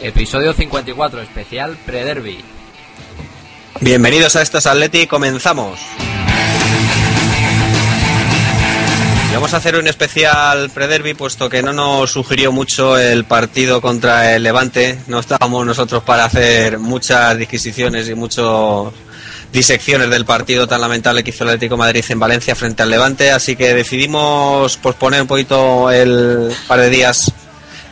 Episodio 54, especial Prederby. Bienvenidos a estos Atleti, comenzamos. Vamos a hacer un especial Prederby, puesto que no nos sugirió mucho el partido contra el Levante. No estábamos nosotros para hacer muchas disquisiciones y muchas disecciones del partido tan lamentable que hizo el Atlético Madrid en Valencia frente al Levante, así que decidimos posponer un poquito el par de días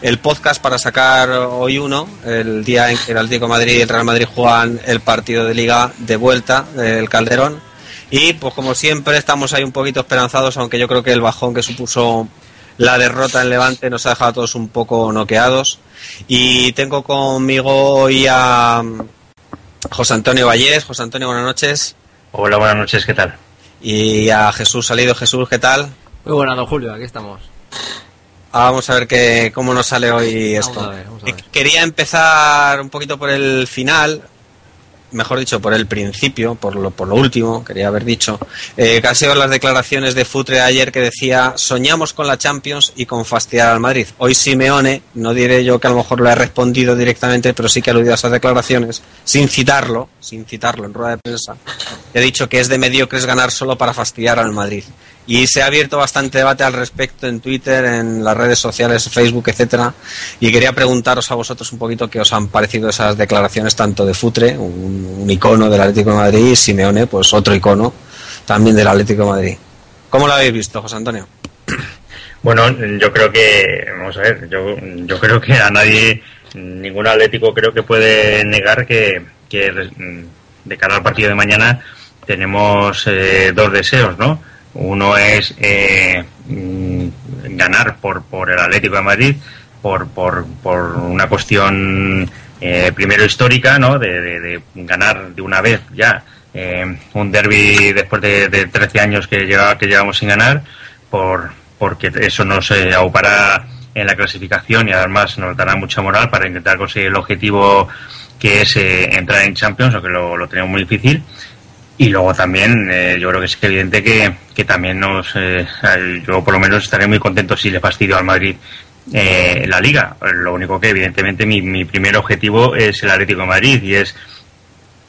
el podcast para sacar hoy uno, el día en que el Atlético de Madrid y el Real Madrid juegan el partido de liga de vuelta del Calderón. Y pues como siempre estamos ahí un poquito esperanzados, aunque yo creo que el bajón que supuso la derrota en Levante nos ha dejado a todos un poco noqueados. Y tengo conmigo hoy a José Antonio Vallés. José Antonio, buenas noches. Hola, buenas noches, ¿qué tal? Y a Jesús Salido. Jesús, ¿qué tal? Muy buenas, don Julio, aquí estamos. Ah, vamos a ver qué, cómo nos sale hoy esto. Vamos a ver, vamos a ver. Quería empezar un poquito por el final, mejor dicho, por el principio, por lo, por lo último, quería haber dicho. Eh, que sido las declaraciones de Futre ayer que decía: soñamos con la Champions y con fastidiar al Madrid. Hoy Simeone, no diré yo que a lo mejor le ha respondido directamente, pero sí que ha aludido a esas declaraciones, sin citarlo, sin citarlo en rueda de prensa. He dicho que es de mediocres ganar solo para fastidiar al Madrid. Y se ha abierto bastante debate al respecto en Twitter, en las redes sociales, Facebook, etcétera. Y quería preguntaros a vosotros un poquito qué os han parecido esas declaraciones tanto de Futre, un, icono del Atlético de Madrid, y Simeone, pues otro icono también del Atlético de Madrid. ¿Cómo lo habéis visto, José Antonio? Bueno, yo creo que, vamos a ver, yo, yo creo que a nadie, ningún atlético creo que puede negar que, que de cara al partido de mañana tenemos eh, dos deseos, ¿no? Uno es eh, mm, ganar por, por el Atlético de Madrid, por, por, por una cuestión eh, primero histórica, ¿no? De, ganar de una vez ya eh, un derby después de, de 13 años que, lleva, que llevamos sin ganar, por, porque eso nos eh, aupará en la clasificación y además nos dará mucha moral para intentar conseguir el objetivo que es eh, entrar en Champions, aunque lo, lo tenemos muy difícil. Y luego también, eh, yo creo que es evidente que, que también nos, eh, yo por lo menos estaré muy contento si le fastidio al Madrid eh, la liga. Lo único que evidentemente mi, mi primer objetivo es el Atlético de Madrid y es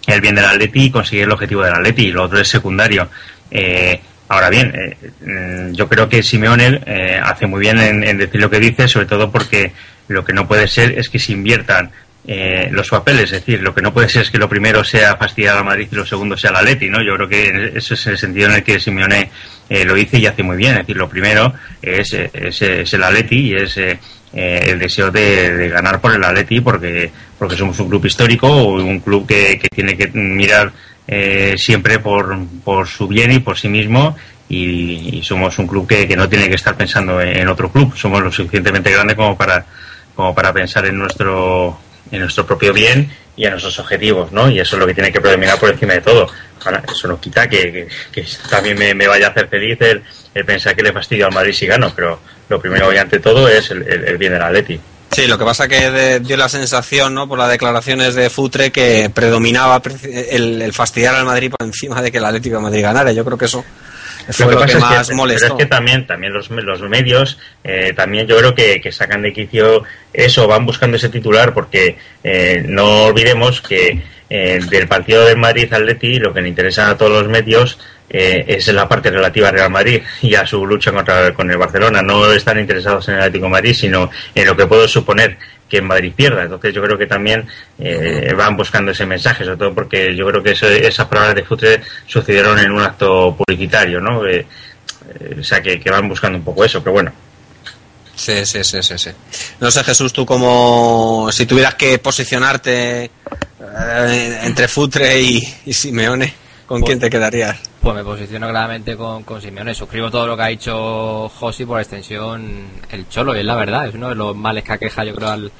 el bien del Atleti y conseguir el objetivo del Atleti y lo otro es secundario. Eh, ahora bien, eh, mm, yo creo que Simeone eh, hace muy bien en, en decir lo que dice, sobre todo porque lo que no puede ser es que se inviertan eh, los papeles, es decir, lo que no puede ser es que lo primero sea fastidiar a Madrid y lo segundo sea el Atleti, ¿no? Yo creo que ese es el sentido en el que Simeone eh, lo dice y hace muy bien, es decir, lo primero es, eh, es, es el Atleti y es eh, eh, el deseo de, de ganar por el Atleti porque, porque somos un club histórico, un club que, que tiene que mirar eh, siempre por, por su bien y por sí mismo y, y somos un club que, que no tiene que estar pensando en, en otro club, somos lo suficientemente grande como para, como para pensar en nuestro, en nuestro propio bien y en nuestros objetivos, ¿no? Y eso es lo que tiene que predominar por encima de todo. Eso no quita que, que, que también me, me vaya a hacer feliz el, el pensar que le fastidio al Madrid si gano, pero lo primero y ante todo es el, el, el bien del Atleti. Sí, lo que pasa que de- dio la sensación, ¿no? Por las declaraciones de Futre que predominaba pre- el, el fastidiar al Madrid por encima de que el Atlético de Madrid ganara. Yo creo que eso fue lo que, pasa es más pero es que también, también los, los medios, eh, también yo creo que, que sacan de quicio eso, van buscando ese titular, porque eh, no olvidemos que eh, del partido del Madrid Atleti lo que le interesa a todos los medios eh, es la parte relativa al Real Madrid y a su lucha contra con el Barcelona. No están interesados en el Atlético de Madrid, sino en lo que puedo suponer que en Madrid pierda. Entonces yo creo que también eh, van buscando ese mensaje, sobre todo porque yo creo que esas palabras de Futre sucedieron en un acto publicitario, ¿no? Eh, eh, o sea, que, van buscando un poco eso, pero bueno. Sí, sí, sí, sí, sí. No sé, Jesús, tú como si tuvieras que posicionarte entre Futre y Simeone, ¿con quién te quedarías? Pues me posiciono claramente con, con Simeone. Suscribo todo lo que ha dicho Josi por extensión el Cholo, y es la verdad. Es uno de los males que aqueja, yo creo, al,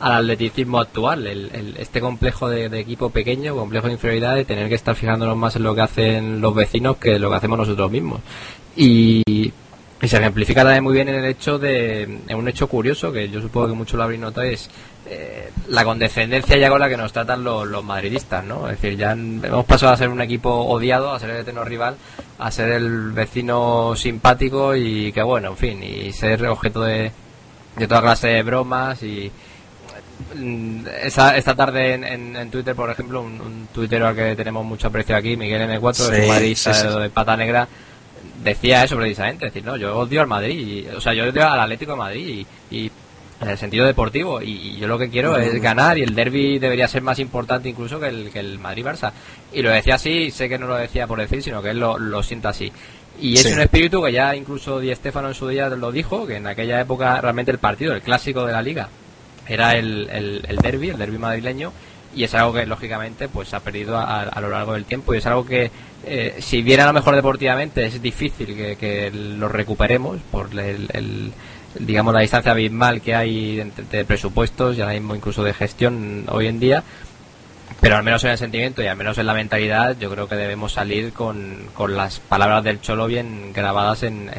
al atleticismo actual. El, el- este complejo de, de equipo pequeño, complejo de inferioridad, de tener que estar fijándonos más en lo que hacen los vecinos que lo que hacemos nosotros mismos. Y, y se ejemplifica también muy bien en el hecho de. en un hecho curioso que yo supongo que muchos lo habréis notado: es eh, la condescendencia ya con la que nos tratan los, los madridistas, ¿no? Es decir, ya han- hemos pasado a ser un equipo odiado, a ser el eterno rival, a ser el vecino simpático y que bueno, en fin, y ser objeto de, de toda clase de bromas y mm, esta, esta tarde en, en, Twitter, por ejemplo, un, un tuitero al que tenemos mucho aprecio aquí, Miguel M4, sí, de madridista de pata negra, decía eso precisamente, decir, no, yo odio al Madrid, o sea, yo odio al Atlético de Madrid y, en el sentido deportivo y, yo lo que quiero es ganar y el derby debería ser más importante incluso que el, que el Madrid-Barça. Y lo decía así, sé que no lo decía por decir, sino que él lo, lo sienta así. Y es un espíritu que ya incluso Di Stefano en su día lo dijo, que en aquella época realmente el partido, el clásico de la liga, era el, el, el derby, el derby madrileño, y es algo que lógicamente pues se ha perdido a, lo largo del tiempo y es algo que eh, si bien a lo mejor deportivamente es difícil que, que lo recuperemos por el, digamos la distancia abismal que hay entre, presupuestos y ahora mismo incluso de gestión hoy en día. Pero al menos en el sentimiento y al menos en la mentalidad yo creo que debemos salir con, con las palabras del Cholo bien grabadas en,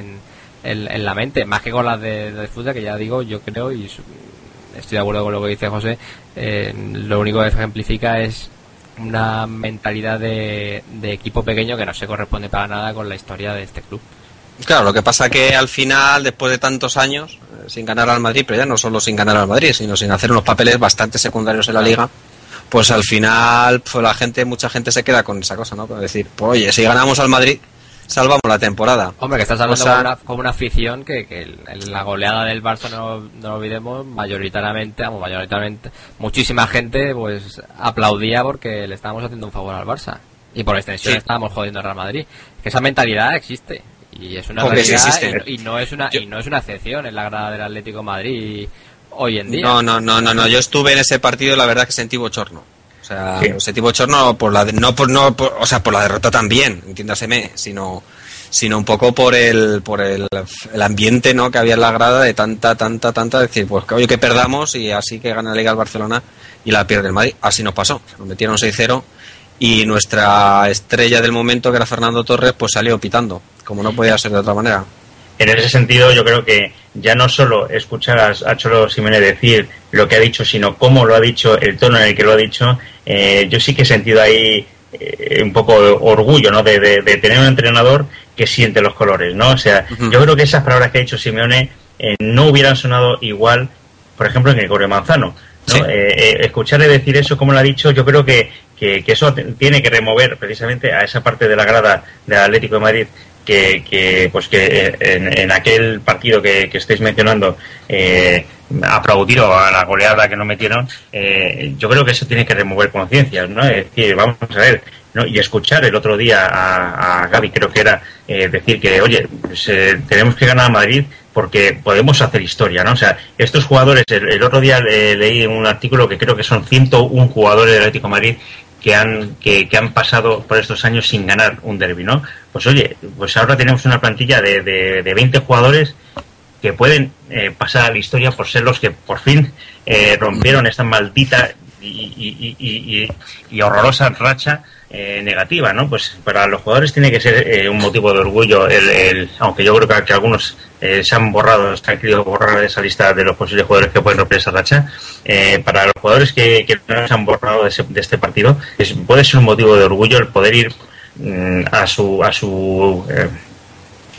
en, la mente más que con las de, de fútbol que ya digo yo creo y estoy de acuerdo con lo que dice José, eh, lo único que ejemplifica es una mentalidad de, equipo pequeño que no se corresponde para nada con la historia de este club. Claro, lo que pasa que al final, después de tantos años, eh, sin ganar al Madrid, pero ya no solo sin ganar al Madrid, sino sin hacer unos papeles bastante secundarios en la liga, pues al final pues la gente, mucha gente se queda con esa cosa, ¿no? Para decir, pues, oye, si ganamos al Madrid, salvamos la temporada. Hombre, que estás hablando como, una, afición que, que la goleada del Barça, no, no lo olvidemos, mayoritariamente, vamos, mayoritariamente, muchísima gente pues aplaudía porque le estábamos haciendo un favor al Barça. Y por extensión estábamos jodiendo al Real Madrid. Que esa mentalidad existe. Y es una realidad y, no es una, y no es una excepción en la grada del Atlético Madrid hoy en día. No, no, no, no, no. Yo estuve en ese partido y la verdad que sentí bochorno sea, ese tipo chorno por la no por no o sea, por la derrota también, entiéndaseme, sino sino un poco por el por el, ambiente, ¿no? que había en la grada de tanta tanta tanta decir, pues oye que perdamos y así que gana la Liga el Barcelona y la pierde el Madrid. Así nos pasó. Nos metieron 6-0 y nuestra estrella del momento que era Fernando Torres pues salió pitando, como no podía ser de otra manera en ese sentido yo creo que ya no solo escuchar a, Cholo Simeone decir lo que ha dicho, sino cómo lo ha dicho, el tono en el que lo ha dicho, eh, yo sí que he sentido ahí eh, un poco de orgullo, ¿no? De, tener un entrenador que siente los colores, ¿no? O sea, yo creo que esas palabras que ha dicho Simeone eh, no hubieran sonado igual, por ejemplo, en Correo Manzano. ¿no? escucharle decir eso como lo ha dicho, yo creo que, que, que, eso tiene que remover precisamente a esa parte de la grada del Atlético de Madrid que, pues que eh, en, aquel partido que, estáis mencionando eh, aplaudir a la goleada que no metieron, eh, yo creo que eso tiene que remover conciencias, ¿no? Es decir, vamos a ver, ¿no? y escuchar el otro día a, Gaby, creo que era eh, decir que, oye, pues, tenemos que ganar a Madrid porque podemos hacer historia, ¿no? O sea, estos jugadores, el, otro día leí un artículo que creo que son 101 jugadores del Atlético Madrid que han, que, han pasado por estos años sin ganar un derby, ¿no? Pues oye, pues ahora tenemos una plantilla de, de, de 20 jugadores que pueden eh, pasar a la historia por ser los que por fin eh, rompieron esta maldita y, horrorosa racha eh, negativa, ¿no? Pues para los jugadores tiene que ser eh, un motivo de orgullo, el, aunque yo creo que, algunos eh, se han borrado, se han querido borrar esa lista de los posibles jugadores que pueden romper esa racha. para los jugadores que, no se han borrado de, este partido, puede ser un motivo de orgullo el poder ir mm, a su a su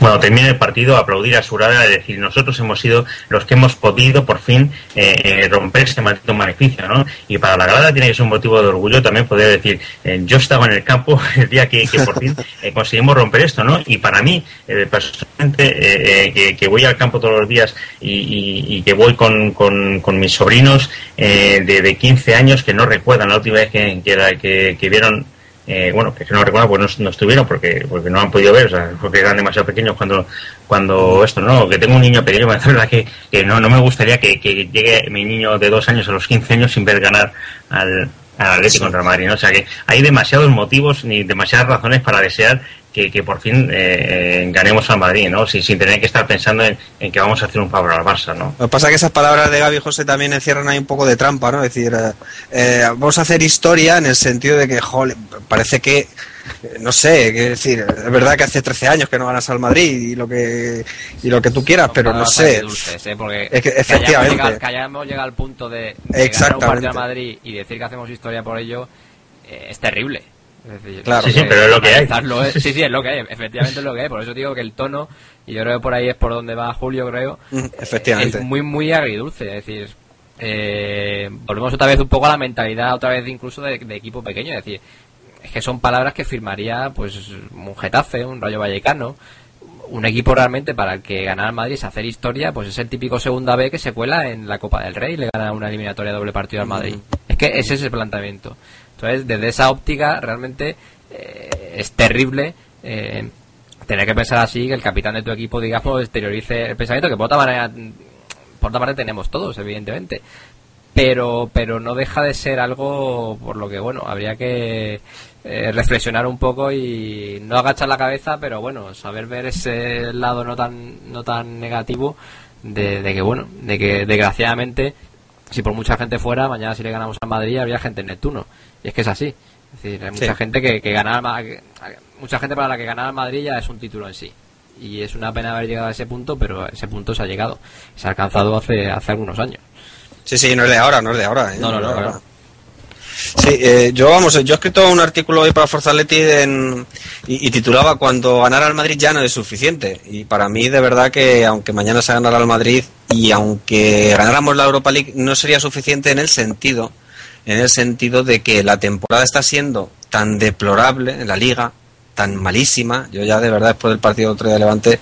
bueno, termina el partido, aplaudir a su grada y decir, nosotros hemos sido los que hemos podido por fin eh, eh, romper este maldito maleficio, ¿no? Y para la grada tiene que ser un motivo de orgullo también poder decir, eh, yo estaba en el campo el día que, por fin conseguimos romper esto, ¿no? Y para mí, personalmente, que, voy al campo todos los días y, que voy con, mis sobrinos de, de, 15 años que no recuerdan la última vez que, que, que vieron eh, bueno, que no recuerdo, pues no, estuvieron porque porque no han podido ver, o sea, porque eran demasiado pequeños cuando cuando esto, ¿no? Que tengo un niño pequeño, la verdad que, que no, no me gustaría que, llegue mi niño de dos años a los 15 años sin ver ganar al, al Atlético contra Madrid, ¿no? O sea que hay demasiados motivos ni demasiadas razones para desear que, por fin eh, ganemos al Madrid, ¿no? Sin, sin, tener que estar pensando en, que vamos a hacer un favor al Barça, ¿no? Lo que pasa es que esas palabras de Gaby José también encierran ahí un poco de trampa, ¿no? Es decir, eh, eh, vamos a hacer historia en el sentido de que, joder, parece que no sé, qué decir, es verdad que hace 13 años que no ganas al Madrid y lo que y lo que tú quieras, pero no sé. Porque es que, efectivamente. Que hayamos, llegado, al punto de, ganar un partido al Madrid y decir que hacemos historia por ello es terrible claro, sí, sí, pero es lo que hay. sí, sí, es lo que hay, efectivamente es lo que hay. Por eso digo que el tono, y yo creo que por ahí es por donde va Julio, creo, efectivamente. es muy, muy agridulce. Es decir, eh, volvemos otra vez un poco a la mentalidad, otra vez incluso de, equipo pequeño, es decir, es que son palabras que firmaría pues un Getafe, un Rayo Vallecano, un equipo realmente para el que ganar al Madrid es hacer historia, pues es el típico segunda B que se cuela en la Copa del Rey y le gana una eliminatoria doble partido al Madrid. Es que ese es el planteamiento. Entonces, desde esa óptica, realmente eh, es terrible eh, tener que pensar así, que el capitán de tu equipo, digamos, exteriorice el pensamiento, que por otra manera, por otra parte tenemos todos, evidentemente. Pero, pero no deja de ser algo por lo que, bueno, habría que eh, reflexionar un poco y no agachar la cabeza, pero bueno, saber ver ese lado no tan, no tan negativo de, que, bueno, de que desgraciadamente, si por mucha gente fuera, mañana si le ganamos a Madrid habría gente en Neptuno. Y es que es así. Es decir, hay mucha gente que, que ganar, mucha gente para la que ganar Madrid ya es un título en sí. Y es una pena haber llegado a ese punto, pero ese punto se ha llegado. Se ha alcanzado hace, hace algunos años. Sí, sí, no es de ahora, no es de ahora. ¿eh? No, no, no, no, Sí, eh, yo vamos, yo he escrito un artículo hoy para Forza Leti y, titulaba Cuando ganar al Madrid ya no es suficiente. Y para mí, de verdad, que aunque mañana se ganara al Madrid y aunque ganáramos la Europa League, no sería suficiente en el sentido, en el sentido de que la temporada está siendo tan deplorable en la liga, tan malísima. Yo ya de verdad después del partido otro día de Levante,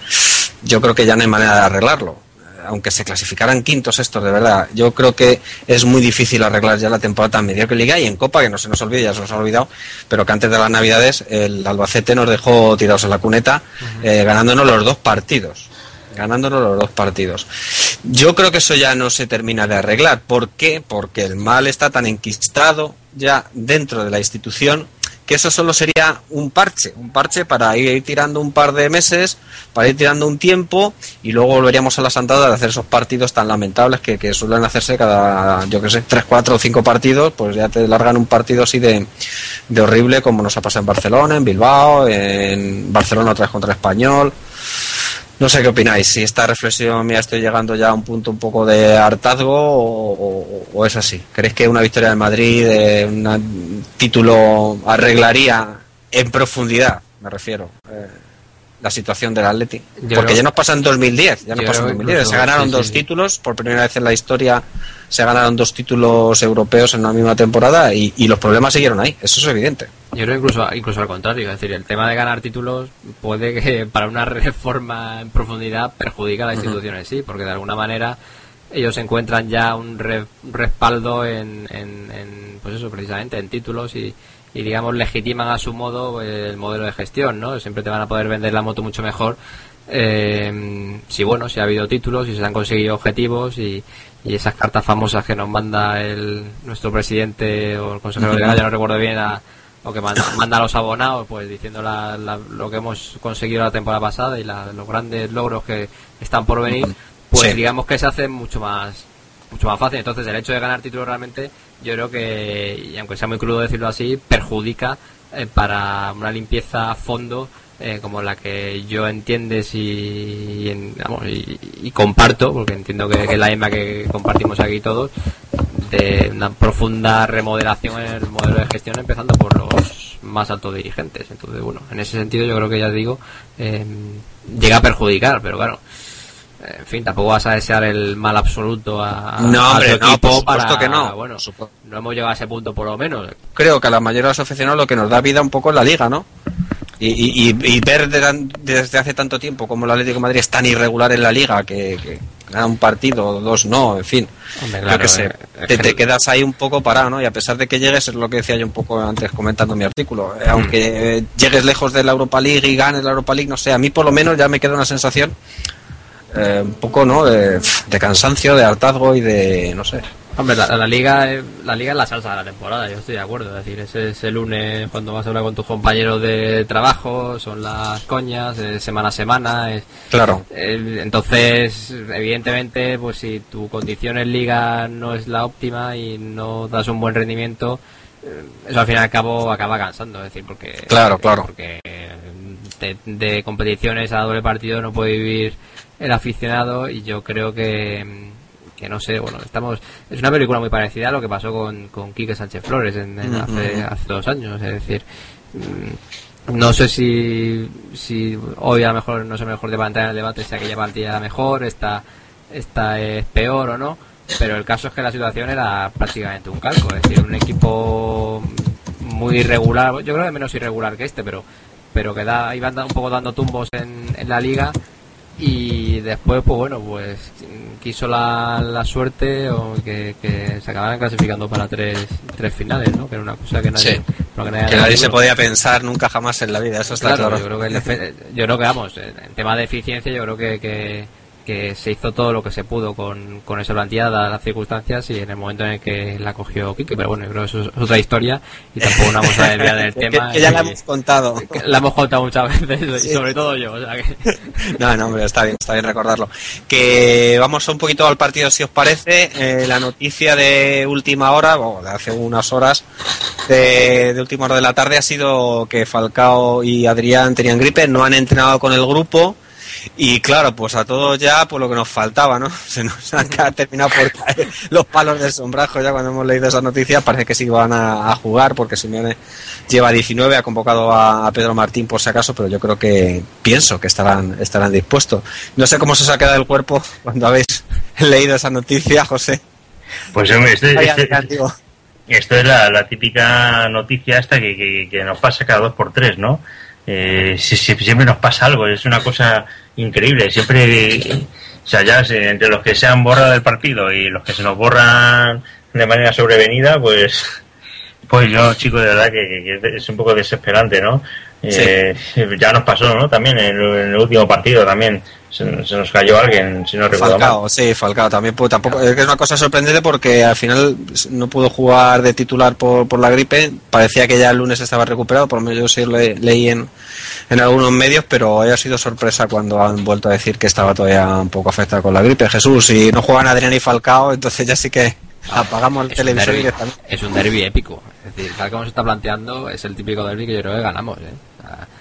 yo creo que ya no hay manera de arreglarlo aunque se clasificaran quintos estos, de verdad, yo creo que es muy difícil arreglar ya la temporada tan mediocre Liga y en Copa, que no se nos olvide, ya se nos ha olvidado, pero que antes de las Navidades el Albacete nos dejó tirados en la cuneta, eh, ganándonos los dos partidos. Ganándonos los dos partidos. Yo creo que eso ya no se termina de arreglar. ¿Por qué? Porque el mal está tan enquistado ya dentro de la institución que eso solo sería un parche, un parche para ir tirando un par de meses, para ir tirando un tiempo y luego volveríamos a la Santada de hacer esos partidos tan lamentables que, suelen hacerse cada, yo que sé, tres, cuatro o cinco partidos, pues ya te largan un partido así de, de horrible como nos ha pasado en Barcelona, en Bilbao, en Barcelona otra vez contra Español. No sé qué opináis, si esta reflexión mía estoy llegando ya a un punto un poco de hartazgo o, es así. ¿Creéis que una victoria de Madrid, de un título, arreglaría en profundidad, me refiero, eh, la situación del Atleti? Porque ya nos pasa en 2010, ya nos pasó en 2010. se ganaron dos títulos, por primera vez en la historia se ganaron dos títulos europeos en una misma temporada y, y los problemas siguieron ahí, eso es evidente. Yo creo incluso, incluso al contrario, es decir, el tema de ganar títulos puede que para una reforma en profundidad perjudique a la institución en sí, porque de alguna manera ellos encuentran ya un respaldo en, en, pues eso, precisamente en títulos y, y, digamos, legitiman a su modo el modelo de gestión, ¿no? Siempre te van a poder vender la moto mucho mejor eh, si, bueno, si ha habido títulos, y se han conseguido objetivos y, y esas cartas famosas que nos manda el nuestro presidente o el consejero de ya no recuerdo bien, a o que manda, a los abonados, pues diciendo lo que hemos conseguido la temporada pasada y los grandes logros que están por venir, pues digamos que se hace mucho más mucho más fácil. Entonces, el hecho de ganar títulos realmente, yo creo que, y aunque sea muy crudo decirlo así, perjudica eh, para una limpieza a fondo eh, como la que yo entiendes y, y, comparto, porque entiendo que, es la misma que compartimos aquí todos, una profunda remodelación en el modelo de gestión, empezando por los más altos dirigentes. Entonces, bueno, en ese sentido yo creo que ya digo, eh, llega a perjudicar, pero claro. En fin, tampoco vas a desear el mal absoluto a, no, hombre, tu equipo para, que no. Bueno, no hemos llegado a ese punto por lo menos. Creo que a la mayoría de los aficionados lo que nos da vida un poco es la liga, ¿no? Y, y, ver desde hace tanto tiempo como el Atlético de Madrid es tan irregular en la liga que, un partido, dos no, en fin. que sé, eh, te, quedas ahí un poco parado, ¿no? Y a pesar de que llegues, es lo que decía yo un poco antes comentando mi artículo, eh, aunque llegues lejos de la Europa League y ganes la Europa League, no sé, a mí por lo menos ya me queda una sensación eh, un poco, ¿no? De, de cansancio, de hartazgo y de, no sé, Hombre, la, liga, la liga es la salsa de la temporada, yo estoy de acuerdo. Es decir, ese, ese lunes cuando vas a hablar con tus compañeros de trabajo, son las coñas, semana a semana. Es, claro. entonces, evidentemente, pues si tu condición en liga no es la óptima y no das un buen rendimiento, eh, eso al fin y al cabo acaba cansando. Es decir, porque. Claro, claro. Porque de, de competiciones a doble partido no puede vivir el aficionado y yo creo que que no sé, bueno, estamos es una película muy parecida a lo que pasó con, con Quique Sánchez Flores en, hace, hace dos años, es decir, mm, no sé si, si hoy a lo mejor no es el mejor de en el debate si aquella partida era mejor, esta, esta es peor o no, pero el caso es que la situación era prácticamente un calco, es decir, un equipo muy irregular, yo creo que menos irregular que este, pero pero que da, iban un poco dando tumbos en, en la liga y después pues bueno pues quiso la, la suerte o que, que, se acabaran clasificando para tres, tres finales no que era una cosa que nadie, que nadie, se podía pensar nunca jamás en la vida eso está claro, yo creo que yo creo que vamos en tema de eficiencia yo creo que, que que se hizo todo lo que se pudo con, con esa plantilla dadas las circunstancias y en el momento en el que la cogió Kike, pero bueno, creo que eso es otra historia y tampoco vamos a desviar del tema. que, ya la hemos contado. La hemos contado muchas veces y sobre todo yo. No, no, hombre, está bien, está bien recordarlo. Que vamos un poquito al partido si os parece. Eh, la noticia de última hora, o de hace unas horas, de, de última hora de la tarde ha sido que Falcao y Adrián tenían gripe, no han entrenado con el grupo. Y claro, pues a todos ya, por lo que nos faltaba, ¿no? Se nos han terminado por caer los palos del sombrajo ya cuando hemos leído esa noticia. Parece que sí van a, jugar porque Simeone lleva 19, ha convocado a, Pedro Martín por si acaso, pero yo creo que pienso que estarán, estarán dispuestos. No sé cómo se os ha quedado el cuerpo cuando habéis leído esa noticia, José. Pues hombre, este, este, esto es la, típica noticia esta que, que, nos pasa cada dos por tres, ¿no? Eh, siempre nos pasa algo, es una cosa increíble. Siempre, o sea, ya entre los que se han borrado del partido y los que se nos borran de manera sobrevenida, pues, pues yo, chico, de verdad que, es un poco desesperante, ¿no? Eh, ya nos pasó, ¿no? También en el, último partido también se, nos cayó alguien, si no recuerdo Falcao, sí, Falcao también. Pues, tampoco, es que es una cosa sorprendente porque al final no pudo jugar de titular por, por la gripe. Parecía que ya el lunes estaba recuperado, por lo menos yo sí leí en, en algunos medios, pero haya sido sorpresa cuando han vuelto a decir que estaba todavía un poco afectado con la gripe. Jesús, si no juegan Adrián y Falcao, entonces ya sí que apagamos el televisor Es un derby épico. Es decir, tal como se está planteando, es el típico derby que yo creo que ganamos. ¿eh?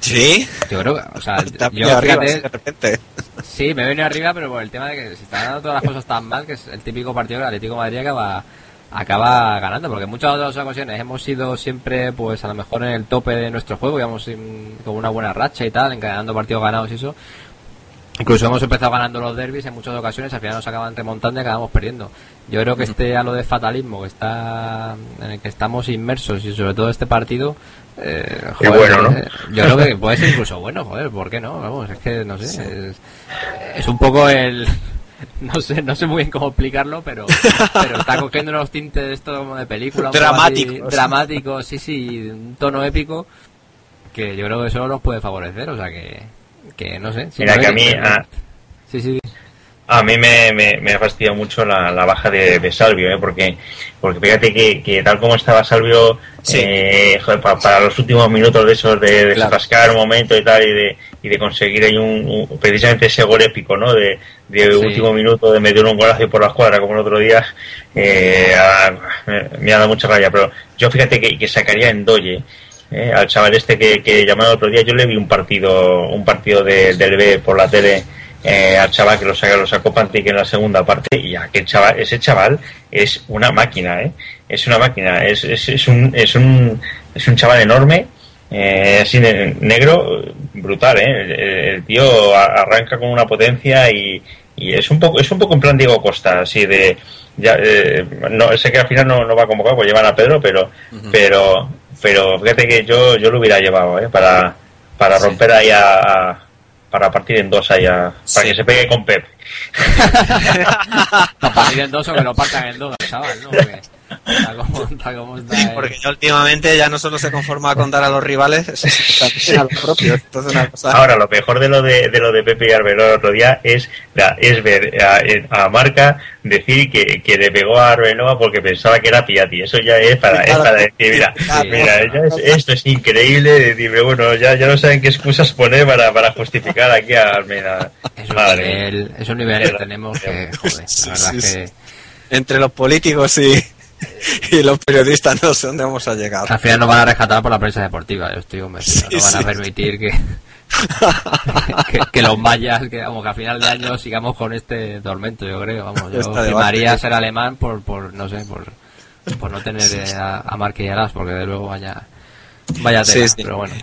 ¿Sí? Yo creo que, o sea, yo arriba, de repente. Sí, me viene arriba, pero por el tema de que se están dando todas las cosas tan mal, que es el típico partido del Atlético de Madrid acaba acaba ganando, porque en muchas otras ocasiones hemos sido siempre, pues a lo mejor en el tope de nuestro juego, íbamos con una buena racha y tal, encadenando partidos ganados y eso. Incluso hemos empezado ganando los derbis en muchas ocasiones, al final nos acaban remontando y acabamos perdiendo. Yo creo que este halo de fatalismo que está en el que estamos inmersos y sobre todo este partido, eh, bueno, ¿no? Eh, yo creo que puede ser incluso bueno, joder, ¿por qué no? Vamos, es que no sé, es un poco el no sé, no sé muy bien cómo explicarlo, pero, pero está cogiendo unos tintes esto como de película. Dramático. Dramático, sí, sí, un tono épico que yo creo que eso nos puede favorecer, o sea que, que no sé. Mira que a mí... Sí, sí. A mí me, me, ha fastidiado mucho la, la baja de, de, Salvio, ¿eh? porque, porque fíjate que, que tal como estaba Salvio, eh, para, los últimos minutos de esos, de, de un momento y tal, y de, y de conseguir ahí un, precisamente ese gol épico, ¿no? De, de último minuto, de meter un golazo por la escuadra, como el otro día, eh, me, ha dado mucha rabia, pero yo fíjate que, que sacaría en Doye. Eh, al chaval este que, que llamado el otro día, yo le vi un partido, un partido de, del B por la tele eh, al chaval que lo saca, lo sacó Pantic en la segunda parte y aquel chaval, ese chaval es una máquina, ¿eh? Es una máquina, es, es, es, un, es, un, es un chaval enorme, eh, así negro, brutal, ¿eh? El, tío arranca con una potencia y, y, es un poco es un poco en plan Diego Costa, así de ya eh, no sé que al final no, no va a convocar pues llevan a Pedro, pero pero pero fíjate que yo yo lo hubiera llevado, ¿eh? Para para romper ahí a para partir en dos allá, para que se pegue con Pep. para partir en dos o que lo partan en dos, chaval, ¿no? porque ya últimamente ya no solo se conforma con dar a los rivales, sino a los propios. Ahora, lo mejor de lo de, de lo de Pepe y Arbeló el otro día es, es ver a, Marca decir que, que, le pegó a Arbeloa porque pensaba que era Piatti. Eso ya es para, es para decir, mira, mira esto es increíble. Decir, bueno, ya, ya no saben qué excusas poner para, para justificar aquí a Almeida. Es un nivel, es un nivel que tenemos que, joder, la verdad que... Entre los políticos y y los periodistas no sé dónde vamos a llegar. Al final nos van a rescatar por la prensa deportiva, yo estoy convencido. no van a permitir que, que, los mayas, que, vamos, que a final de año sigamos con este tormento, yo creo. Vamos, yo firmaría ser alemán por, por, no sé, por, por no tener eh, a, a porque de luego vaya, vaya tema, pero bueno.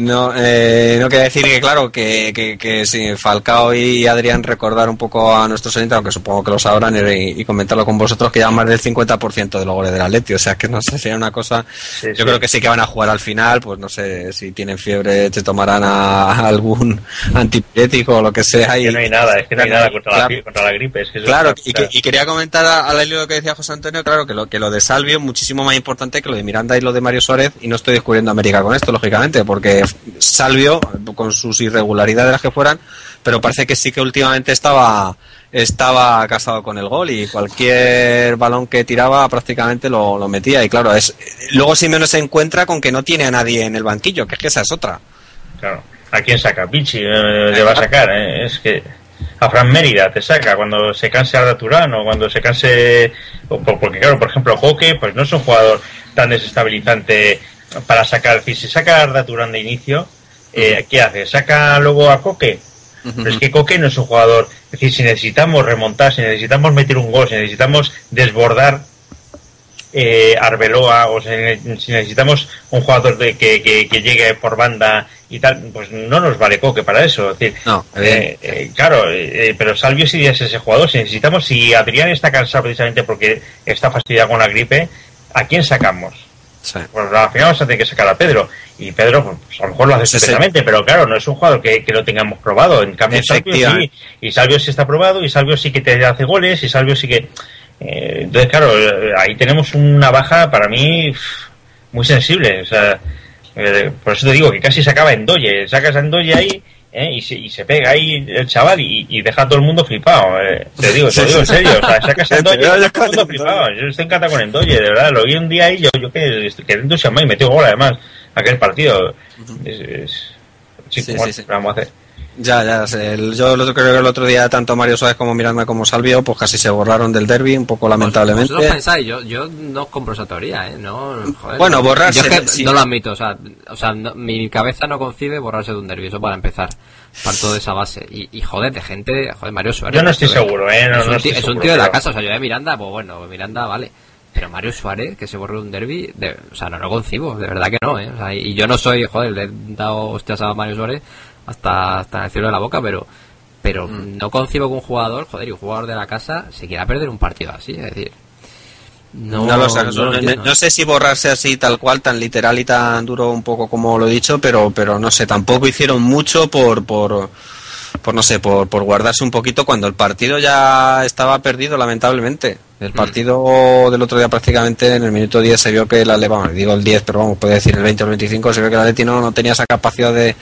No, eh, no quería decir que, claro, que, que, que si Falcao y Adrián recordar un poco a nuestros oyentes, aunque supongo que lo sabrán, y, y comentarlo con vosotros, que ya más del 50% de los goles del Atleti. O sea, que no sé, sería una cosa. yo creo que sí que van a jugar al final, pues no sé si tienen fiebre, te tomarán a, algún antipirético o lo que sea. y, no hay nada, es que no hay nada contra, la, contra la gripe. Es que claro, y, y, quería comentar a, la lo que decía José Antonio, claro, que lo, que lo de Salvio es muchísimo más importante que lo de Miranda y lo de Mario Suárez, y no estoy descubriendo América con esto, lógicamente, porque Salvio, con sus irregularidades las que fueran, pero parece que sí que últimamente estaba estaba casado con el gol y cualquier balón que tiraba prácticamente lo, metía. Y claro es luego Simeone se encuentra con que no tiene a nadie en el banquillo que es que esa es otra. Claro. A quién saca Pichi eh, le va a sacar eh? es que a Fran Mérida te saca cuando se canse Arda Turán o cuando se canse porque claro por ejemplo Coque pues no es un jugador tan desestabilizante para sacar, si saca a Arda Turán de inicio, eh, ¿qué hace? ¿Saca luego a Coque? Pero es que Coque no es un jugador. Es decir, si necesitamos remontar, si necesitamos meter un gol, si necesitamos desbordar eh, Arbeloa, o si, necesitamos un jugador de, que, que, llegue por banda y tal, pues no nos vale Coque para eso. Es decir, eh, eh, claro, pero Salvio sí es ese jugador. Si necesitamos, si Adrián está cansado precisamente porque está fastidiado con la gripe, ¿a quién sacamos? Pues al final vamos a tener que sacar a Pedro. Y Pedro, pues, a lo mejor lo hace perfectamente, pero claro, no es un jugador que, lo tengamos probado. En cambio, Salvio sí. Y Salvio sí está probado, y Salvio sí que te hace goles, y Salvio sí que. Eh, entonces, claro, eh, ahí tenemos una baja para mí muy sensible. O sea, eh, por eso te digo que casi se acaba en Doye. Sacas a Endoye ahí ¿eh? y, se, y, se, pega ahí el chaval y, deja a todo el mundo flipado. Eh. Te digo, te digo en serio. O sea, sacas Endoye todo el mundo flipado. Yo estoy encantado con Endoye, de verdad. Lo vi un día ahí, yo, yo que quedé entusiasmado y metió gol además aquel partido. Es, es, sí, sí, sí, vamos a hacer. Ya, ya, yo creo que el otro día tanto Mario Suárez como Miranda como Salvio pues casi se borraron del derby, un poco lamentablemente. Vosotros pensáis, yo, yo no compro esa teoría, ¿eh? No, joder, bueno, borrarse... Yo no lo admito, o sea, o sea mi cabeza no concibe borrarse de un derby, eso para empezar. Parto de esa base. Y, y joder, de gente, joder, Mario Suárez... Yo no estoy seguro, ¿eh? es, un, tío, es un tío de la casa, o sea, yo de Miranda, pues bueno, Miranda, vale. Pero Mario Suárez, que se borró de un derby, o sea, no lo concibo, de verdad que no, ¿eh? O sea, y yo no soy, joder, le he dado hostias a Mario Suárez hasta, hasta el cielo de la boca, pero pero mm. no concibo que un jugador, joder, y un jugador de la casa se quiera perder un partido así, es decir. No, no, lo sé, no, sé si borrarse así tal cual, tan literal y tan duro un poco como lo he dicho, pero, pero no sé, tampoco hicieron mucho por, por, por no sé, por, por guardarse un poquito cuando el partido ya estaba perdido, lamentablemente. El mm. partido del otro día prácticamente en el minuto 10 se vio que la vamos, digo el 10, pero vamos, puede decir el 20 o el 25, se vio que la Leti no, no tenía esa capacidad de,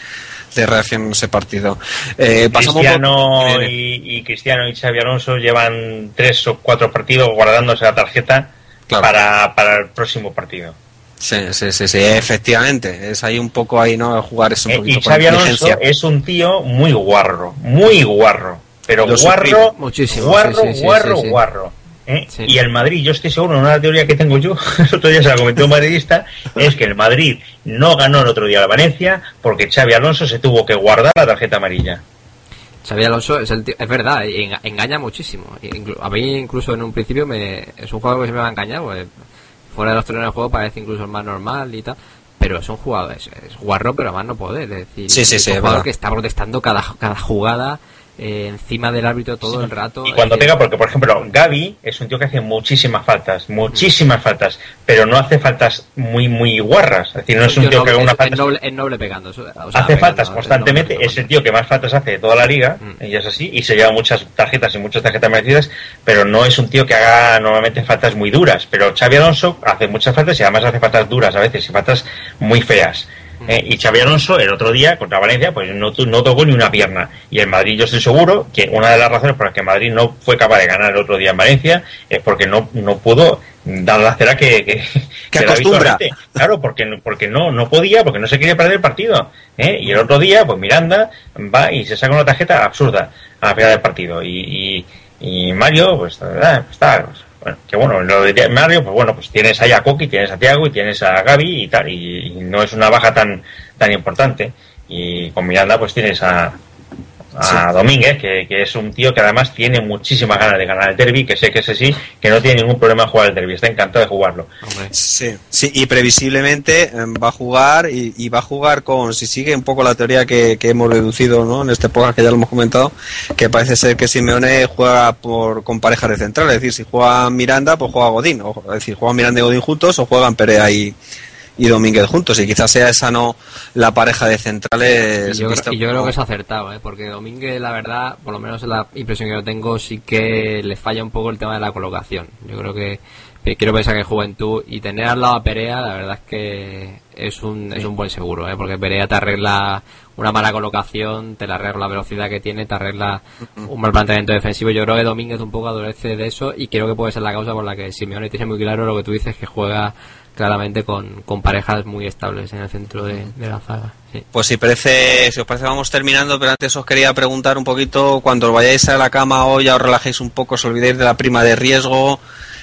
de reacción en ese partido. Eh, Cristiano y, Cristiano y Xavi Alonso llevan tres o cuatro partidos guardándose la tarjeta para, para el próximo partido. Sí, sí, sí, sí, efectivamente. Es ahí un poco ahí, ¿no? Jugar es un eh, Y Xavi Alonso es un tío muy guarro, muy guarro. Pero guarro, muchísimo, guarro, guarro, guarro. ¿Eh? Y el Madrid, yo estoy seguro, una teoría que tengo yo, el otro día se la comentó un madridista, es que el Madrid no ganó el otro día la Valencia porque Xavi Alonso se tuvo que guardar la tarjeta amarilla. Xavi Alonso es, el es verdad, engaña muchísimo. A mí incluso en un principio me, es un juego que se me va a engañar, pues, fuera de los torneos de juego parece incluso el más normal y tal. Pero es un jugador, es, guarro, pero más no puede. Es decir, es un jugador que está protestando cada, cada jugada, eh, encima del árbitro todo el rato. Y cuando pega, porque por ejemplo, Gaby es un tío que hace muchísimas faltas, muchísimas faltas, pero no hace faltas muy, muy guarras. Es decir, no es un tío que haga una falta. Es noble, pegando. hace faltas constantemente, es el tío que más faltas hace de toda la liga, mm. y es así, y se lleva muchas tarjetas y muchas tarjetas merecidas, pero no es un tío que haga normalmente faltas muy duras. Pero Xavi Alonso hace muchas faltas y además hace faltas duras a veces, y faltas muy feas. Eh, y Xavi Alonso el otro día contra Valencia pues no, no tocó ni una pierna. Y en Madrid yo estoy seguro que una de las razones por las que Madrid no fue capaz de ganar el otro día en Valencia es porque no, no pudo dar la cera que, que, que acostumbra. Claro, porque, porque no, no podía, porque no se quería perder el partido. ¿eh? Y el otro día, pues Miranda va y se saca una tarjeta absurda a la final del partido. Y, y, Mario, pues, está, pues, bueno, que bueno, lo de Mario, pues bueno, pues tienes ahí a Coqui, tienes a Tiago y tienes a Gaby y tal, y, no es una baja tan, tan importante. Y con Miranda, pues tienes a, a Domínguez, que, es un tío que además tiene muchísimas ganas de ganar el derby, que sé que ese sí, que no tiene ningún problema en jugar el derby, está encantado de jugarlo. Sí, sí, y previsiblemente em, va a jugar y, va a jugar con, si sigue un poco la teoría que, hemos reducido ¿no? en este época que ya lo hemos comentado, que parece ser que Simeone juega por, con parejas de central, es decir, si juega Miranda, pues juega Godín, o, es decir, juegan Miranda y Godín juntos o juegan Perea y y Domínguez juntos y quizás sea esa no la pareja de centrales. Y yo, creo que es acertado, ¿eh? porque Domínguez, la verdad, por lo menos la impresión que yo tengo, sí que le falla un poco el tema de la colocación. Yo creo que, quiero pensar que Juventud y tener al lado a Perea, la verdad es que es un, es un buen seguro, ¿eh? porque Perea te arregla una mala colocación, te la arregla la velocidad que tiene, te arregla un mal planteamiento defensivo. Yo creo que Domínguez un poco adolece de eso y creo que puede ser la causa por la que Simeone tiene muy claro lo que tú dices, que juega claramente con, con parejas muy estables en el centro de, la zaga. Pues si parece, si os parece vamos terminando, pero antes os quería preguntar un poquito, cuando vayáis a la cama hoy ya os relajéis un poco, os olvidéis de la prima de riesgo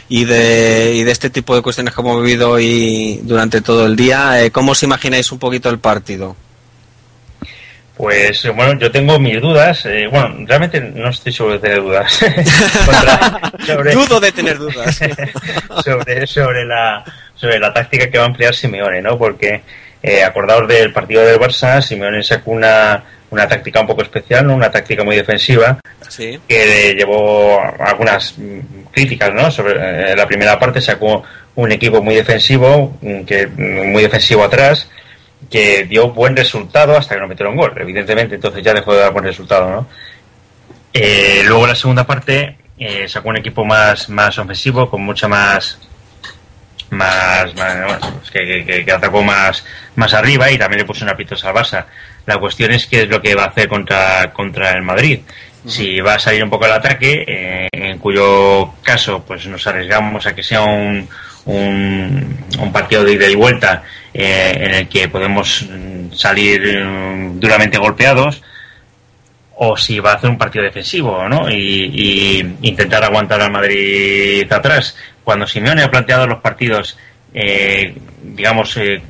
y de, y de este tipo de cuestiones que hemos vivido hoy durante todo el día, eh, ¿cómo os imagináis un poquito el partido? Pues eh, bueno, yo tengo mis dudas. Eh, bueno, realmente no estoy seguro de tener dudas. Dudo de tener dudas. sobre, sobre, la, sobre la táctica que va a emplear Simeone, ¿no? Porque eh, acordaos del partido del Barça, Simeone sacó una, una táctica un poco especial, ¿no? Una táctica muy defensiva que llevó algunas críticas, ¿no? Sobre la primera parte sacó un equipo muy defensivo, que muy defensivo atrás que dio buen resultado hasta que no metieron gol, evidentemente, entonces ya dejó de dar buen resultado, ¿no? Eh, luego la segunda parte eh, sacó un equipo más, más ofensivo, con mucha más más, que, atacó más, más arriba y también le puso una pitos al Barça. La cuestión es qué es lo que va a hacer contra, contra el Madrid. Si va a salir un poco al ataque, eh, en cuyo caso pues nos arriesgamos a que sea un, un, un partido de ida y vuelta eh, en el que podemos mm, salir mm, duramente golpeados o si va a hacer un partido defensivo ¿no? y, intentar aguantar al Madrid atrás. Cuando Simeone ha planteado los partidos, eh, digamos, eh,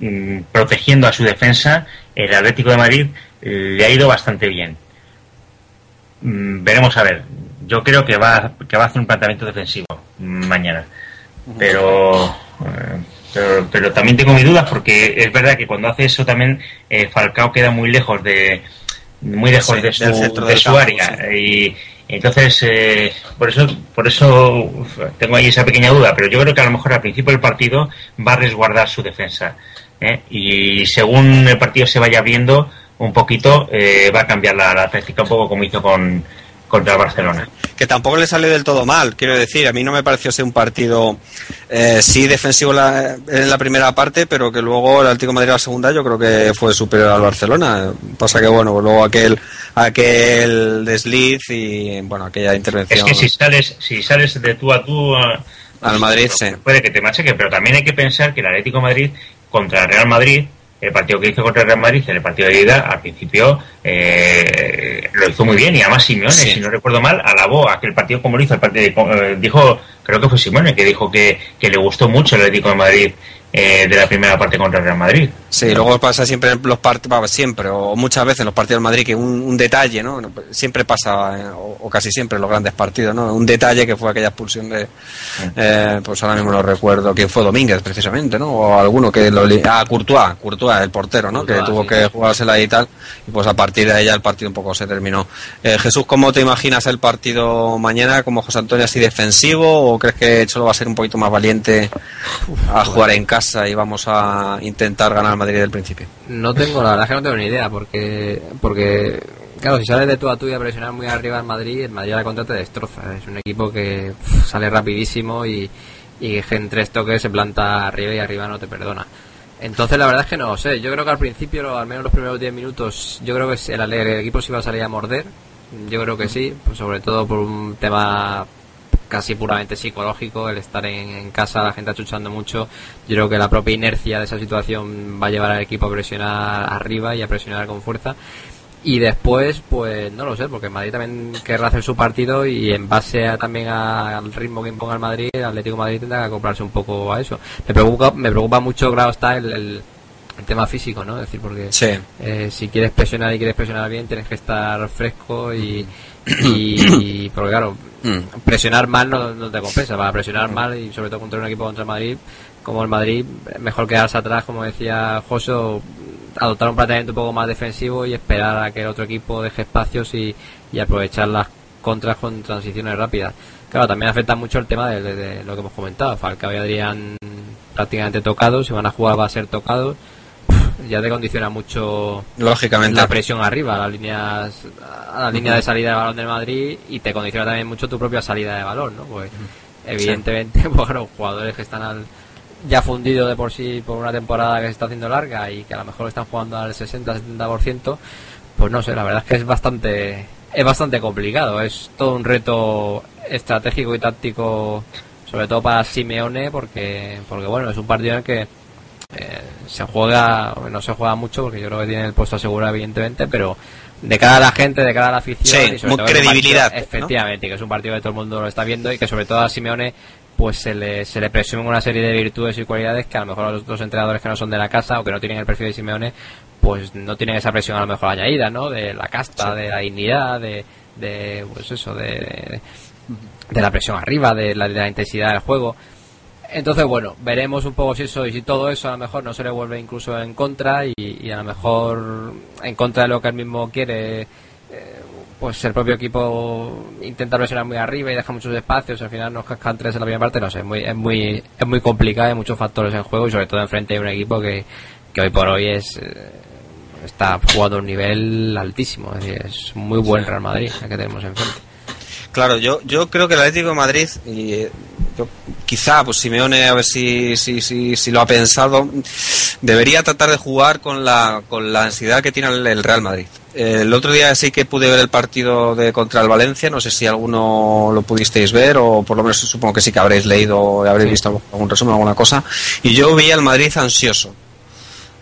mm, protegiendo a su defensa, el Atlético de Madrid le ha ido bastante bien. veremos a ver. Yo creo que va, que va a hacer un planteamiento defensivo mañana. Pero pero, también tengo mis dudas porque es verdad que cuando hace eso también eh, Falcao queda muy lejos de muy lejos de su, área. y entonces eh, por eso por eso tengo ahí esa pequeña duda pero yo creo que a lo mejor al principio del partido va a resguardar su defensa ¿eh? y según el partido se vaya viendo un poquito va a cambiar la, la táctica un poco como hizo con contra Barcelona. Que tampoco le sale del todo mal, quiero decir, a mí no me pareció ser un partido eh, sí defensivo en la primera parte, pero que luego el Atlético de Madrid la segunda yo creo que fue superior al Barcelona. Pasa que bueno, luego aquel aquel desliz y bueno, aquella intervención. Es que si sales si sales de tú a tú al Madrid, sí. puede que te macheque, pero también hay que pensar que el Atlético de Madrid contra el Real Madrid el partido que hizo contra el Real Madrid en el partido de ida, al principio eh, lo hizo muy bien y además Simeone, si no recuerdo mal, alabó aquel partido como lo hizo. El partido, eh, dijo, creo que fue Simeone, que dijo que, que le gustó mucho el Atlético de Madrid eh, de la primera parte contra el Real Madrid. Sí, luego pasa siempre los partidos, siempre, o muchas veces en los partidos del Madrid, que un, detalle, ¿no? Siempre pasa, eh, o, casi siempre en los grandes partidos, ¿no? Un detalle que fue aquella expulsión de, eh, pues ahora mismo no recuerdo, quién fue Domínguez, precisamente, ¿no? O alguno que lo... Ah, Courtois, Courtois, el portero, ¿no? que tuvo que jugársela y tal, y pues a partir de ahí el partido un poco se terminó. Jesús, ¿cómo te imaginas el partido mañana? ¿Como José Antonio así defensivo, o crees que Cholo va a ser un poquito más valiente a jugar en casa? Y vamos a intentar ganar Madrid del principio? No tengo, la verdad es que no tengo ni idea, porque, porque claro, si sales de tú a tú y a presionar muy arriba al Madrid, el Madrid a la contra te destroza. Es un equipo que sale rapidísimo y, y en tres toques se planta arriba y arriba no te perdona. Entonces la verdad es que no sé, yo creo que al principio, al menos los primeros 10 minutos, yo creo que el, el equipo se iba a salir a morder, yo creo que sí, pues sobre todo por un tema casi puramente psicológico, el estar en, casa, la gente achuchando mucho. Yo creo que la propia inercia de esa situación va a llevar al equipo a presionar arriba y a presionar con fuerza. Y después, pues no lo sé, porque Madrid también querrá hacer su partido y en base a, también al ritmo que imponga el Madrid, el Atlético Madrid tendrá que acoplarse un poco a eso. Me preocupa, me preocupa mucho, claro, está el, el tema físico, ¿no? Es decir, porque Sí. eh, si quieres presionar y quieres presionar bien, tienes que estar fresco y, y porque claro, presionar mal no, te compensa. Para presionar mal y sobre todo contra un equipo contra Madrid, como el Madrid, mejor quedarse atrás, como decía José, adoptar un planteamiento un poco más defensivo y esperar a que el otro equipo deje espacios y, y aprovechar las contras con transiciones rápidas. Claro, también afecta mucho el tema de, de- de lo que hemos comentado. Falcao y Adrián prácticamente tocados, si van a jugar va a ser tocados. Ya te condiciona mucho Lógicamente. la presión arriba, a las líneas, a la línea de salida de balón del Madrid y te condiciona también mucho tu propia salida de balón, ¿no? Pues evidentemente, pues claro, jugadores que están al, ya fundidos de por sí por una temporada que se está haciendo larga y que a lo mejor están jugando al 60-70%, pues no sé, la verdad es que es bastante es bastante complicado, es todo un reto estratégico y táctico sobre todo para Simeone porque porque bueno, es un partido en el que eh, se juega, no se juega mucho porque yo creo que tiene el puesto asegurado evidentemente, pero de cara a la gente, de cara a la afición Sí, y sobre muy todo credibilidad, partido- ¿no? efectivamente, que es un partido que todo el mundo lo está viendo y que sobre todo a Simeone pues se le, se le presumen una serie de virtudes y cualidades que a lo mejor a los otros entrenadores que no son de la casa o que no tienen el perfil de Simeone pues no tienen esa presión a lo mejor añadida, ¿no? De la casta, de la dignidad, de, de pues eso, de, de la presión arriba, de la, de la intensidad del juego. Entonces, bueno, veremos un poco si eso y si todo eso a lo mejor no se le vuelve incluso en contra y, a lo mejor en contra de lo que él mismo quiere, eh, pues el propio equipo intenta presionar muy arriba y deja muchos espacios, al final nos cascan tres en la primera parte, no sé, es muy, es muy, es muy complicado, hay muchos factores en juego y sobre todo enfrente de un equipo que, que hoy por hoy es eh, está jugando a un nivel altísimo, es decir, es muy buen Real Madrid el que tenemos enfrente. Claro, yo, yo creo que el Atlético de Madrid, y eh, yo- quizá, pues Simeone, a ver si, si, si, si lo ha pensado, debería tratar de jugar con la, con la ansiedad que tiene el, el Real Madrid. Eh, El otro día sí que pude ver el partido de contra el Valencia, no sé si alguno lo pudisteis ver o por lo menos supongo que sí que habréis leído habréis visto algún resumen, alguna cosa. Y yo vi al Madrid ansioso,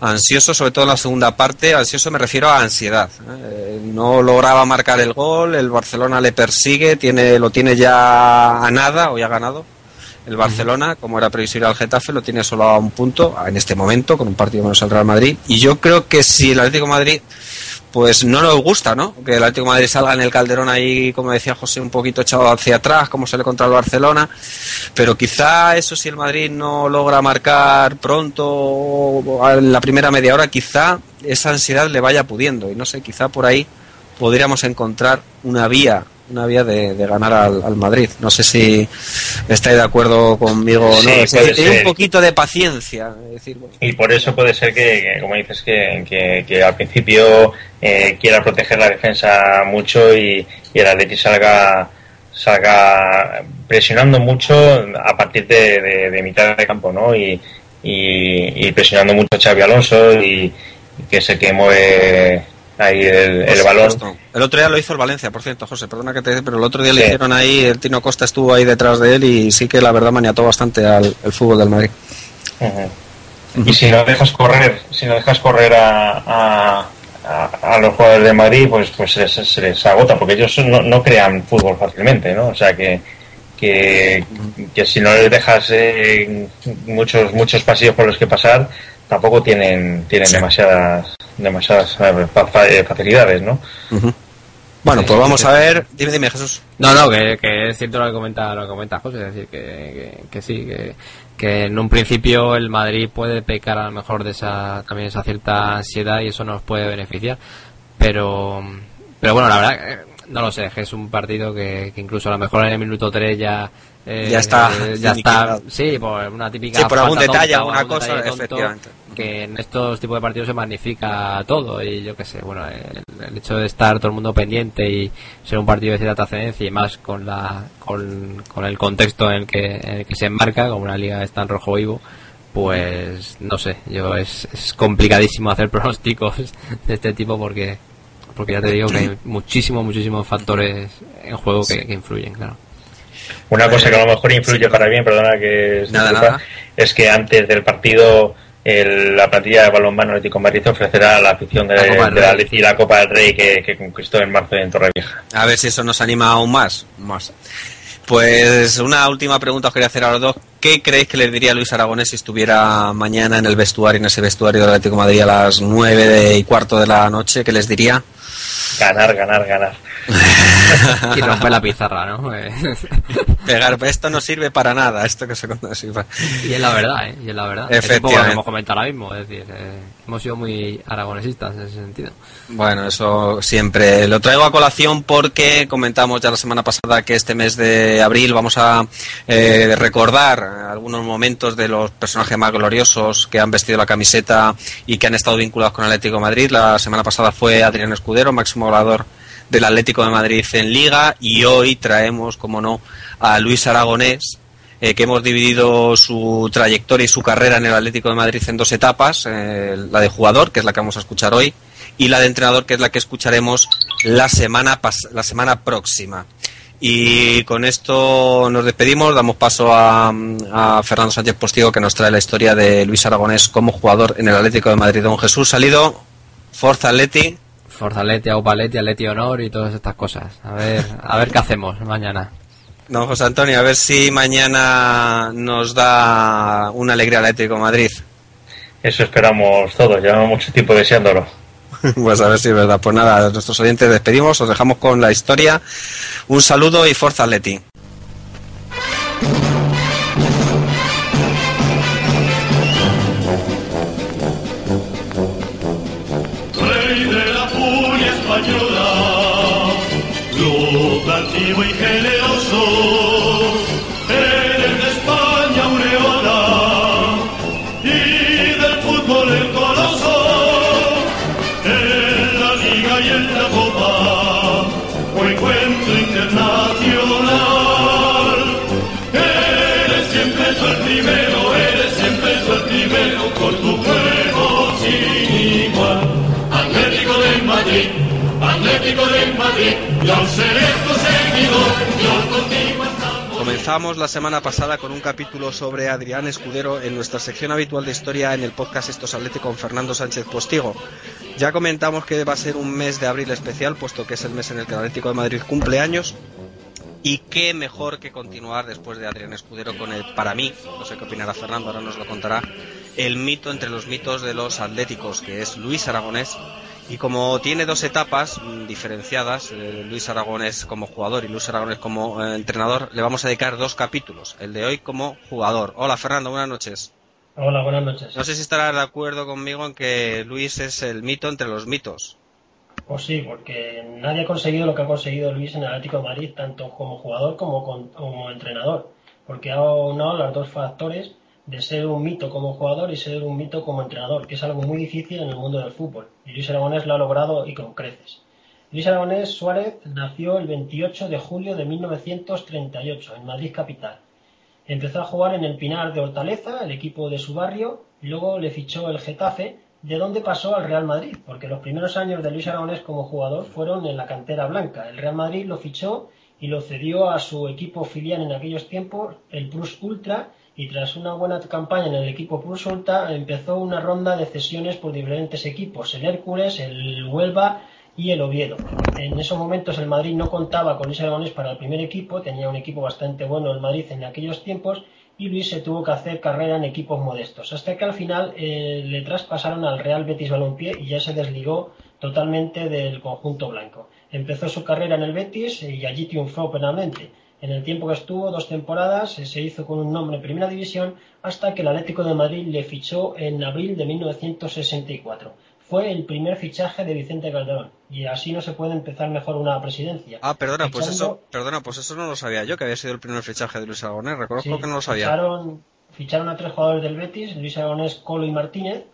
ansioso sobre todo en la segunda parte, ansioso me refiero a ansiedad. ¿eh? No lograba marcar el gol, el Barcelona le persigue, tiene, lo tiene ya a nada o ya ha ganado. El Barcelona, como era previsible al Getafe, lo tiene solo a un punto en este momento, con un partido menos al Real Madrid. Y yo creo que si el Atlético Madrid, pues no nos gusta, ¿no? Que el Atlético Madrid salga en el Calderón ahí, como decía José, un poquito echado hacia atrás, como sale contra el Barcelona. Pero quizá eso si el Madrid no logra marcar pronto en la primera media hora, quizá esa ansiedad le vaya pudiendo. Y no sé, quizá por ahí podríamos encontrar una vía una vía de, de ganar al, al Madrid. No sé si estáis de acuerdo conmigo o no. Sí, Es puede decir, tener ser. un poquito de paciencia. Es decir, bueno, Y por eso puede ser que, que, como dices, que, que, que al principio eh, quiera proteger la defensa mucho y, y el Atleti salga salga presionando mucho a partir de, de- de mitad de campo, ¿no? Y, y, y presionando mucho a Xavi Alonso y, que es el que mueve ahí el, el balón. El otro día lo hizo el Valencia, por cierto, José, perdona que te diga, pero el otro día le Sí. hicieron ahí, el Tino Costa estuvo ahí detrás de él y sí que la verdad maniató bastante al el fútbol del Madrid. Y si no dejas correr, si no dejas correr a, a, a- a los jugadores de Madrid, pues pues se les, se les agota, porque ellos no, no crean fútbol fácilmente, ¿no? O sea que que, que si no les dejas eh, muchos muchos pasillos por los que pasar, tampoco tienen tienen Sí. demasiadas demasiadas eh, eh, facilidades, ¿no? Ujú. Bueno, pues vamos a ver. Dime, dime, Jesús. No, no, que, que es cierto lo que comenta, lo que comenta José, es decir, que, que, que sí, que, que en un principio el Madrid puede pecar a lo mejor de esa, también esa cierta ansiedad y eso nos puede beneficiar, pero, pero bueno, la verdad, eh, no lo sé, que es un partido que, que incluso a lo mejor en el minuto 3 ya, eh, Ya está eh, ya está, sí, por una típica Sí, por algún detalle, tonta alguna cosa, detalle tonto, efectivamente. que en estos tipos de partidos se magnifica todo y yo qué sé, bueno, el, el hecho de estar todo el mundo pendiente y ser un partido de cierta trascendencia y más con la con, con el contexto en el que en el que se enmarca, como una liga es tan rojo vivo, pues no sé, yo es, es complicadísimo hacer pronósticos de este tipo porque porque ya te digo que hay muchísimos muchísimos factores en juego que, que influyen, claro. Una cosa que a lo mejor influye para bien, perdona que Nada, nada. es que antes del partido el- la plantilla de balonmano Atlético de Madrid ofrecerá a la afición de, La Copa del de la Rey. Atleti la Copa del Rey que, que conquistó en marzo en Torrevieja. A ver si eso nos anima aún más. más. Pues una última pregunta os quería hacer a los dos. ¿qué creéis que le diría Luis Aragonés si estuviera mañana en el vestuario, en ese vestuario del Atlético de Madrid a las nueve y cuarto de la noche? ¿Qué les diría? Ganar, ganar, ganar. y romper la pizarra, ¿no? Pegar, esto no sirve para nada, esto que se Y es la verdad, ¿eh? Y es la verdad. Efectivamente. Es lo hemos comentado ahora mismo, es decir, eh, hemos sido muy aragonesistas en ese sentido. Bueno, eso siempre lo traigo a colación porque comentamos ya la semana pasada que este mes de abril vamos a eh, recordar algunos momentos de los personajes más gloriosos que han vestido la camiseta y que han estado vinculados con Atlético de Madrid. La semana pasada fue Adrián Escudero, máximo volador del Atlético de Madrid en Liga y hoy traemos, como no, a Luis Aragonés, eh, que hemos dividido su trayectoria y su carrera en el Atlético de Madrid en dos etapas, eh, la de jugador, que es la que vamos a escuchar hoy, y la de entrenador, que es la que escucharemos la semana, la semana próxima. Y con esto nos despedimos, damos paso a, Fernando Sánchez Postigo que nos trae la historia de Luis Aragonés como jugador en el Atlético de Madrid. Don Jesús Salido, Forza Atleti. Forza Leti, Aupa Leti, Honor y todas estas cosas. A ver, a ver qué hacemos mañana. Don José Antonio, a ver si mañana nos da una alegría Atlético Madrid. Eso esperamos todos, llevamos mucho tiempo deseándolo. pues a ver si es verdad. Pues nada, nuestros oyentes despedimos, os dejamos con la historia. Un saludo y Forza Atleti. Comenzamos la semana pasada con un capítulo sobre Adrián Escudero en nuestra sección habitual de historia en el podcast Estos Atlético con Fernando Sánchez Postigo. Ya comentamos que va a ser un mes de abril especial, puesto que es el mes en el que el Atlético de Madrid cumple años. Y qué mejor que continuar después de Adrián Escudero con el, para mí, no sé qué opinará Fernando, ahora nos lo contará, el mito entre los mitos de los atléticos, que es Luis Aragonés, y como tiene dos etapas mm, diferenciadas, eh, Luis Aragonés como jugador y Luis Aragonés como eh, entrenador, le vamos a dedicar dos capítulos. El de hoy como jugador. Hola Fernando, buenas noches. Hola, buenas noches. No sé si estarás de acuerdo conmigo en que Luis es el mito entre los mitos. Pues sí, porque nadie ha conseguido lo que ha conseguido Luis en el Atlético de Madrid, tanto como jugador como, como entrenador. Porque ha unado los dos factores de ser un mito como jugador y ser un mito como entrenador, que es algo muy difícil en el mundo del fútbol. Y Luis Aragonés lo ha logrado y con creces. Luis Aragonés Suárez nació el 28 de julio de 1938 en Madrid capital. Empezó a jugar en el Pinar de Hortaleza, el equipo de su barrio, y luego le fichó el Getafe, de donde pasó al Real Madrid, porque los primeros años de Luis Aragonés como jugador fueron en la cantera blanca. El Real Madrid lo fichó y lo cedió a su equipo filial en aquellos tiempos, el Plus Ultra, y tras una buena campaña en el equipo Pulsulta empezó una ronda de cesiones por diferentes equipos, el Hércules, el Huelva y el Oviedo. En esos momentos el Madrid no contaba con Luis Aragonés para el primer equipo, tenía un equipo bastante bueno el Madrid en aquellos tiempos y Luis se tuvo que hacer carrera en equipos modestos, hasta que al final eh, le traspasaron al Real Betis Balompié y ya se desligó totalmente del conjunto blanco. Empezó su carrera en el Betis y allí triunfó plenamente. En el tiempo que estuvo, dos temporadas, se hizo con un nombre en Primera División hasta que el Atlético de Madrid le fichó en abril de 1964. Fue el primer fichaje de Vicente Calderón y así no se puede empezar mejor una presidencia. Ah, perdona, pues eso, perdona, pues eso no lo sabía yo que había sido el primer fichaje de Luis Aragonés. Reconozco que no lo sabía. Ficharon, ficharon a tres jugadores del Betis, Luis Aragonés, Colo y Martínez,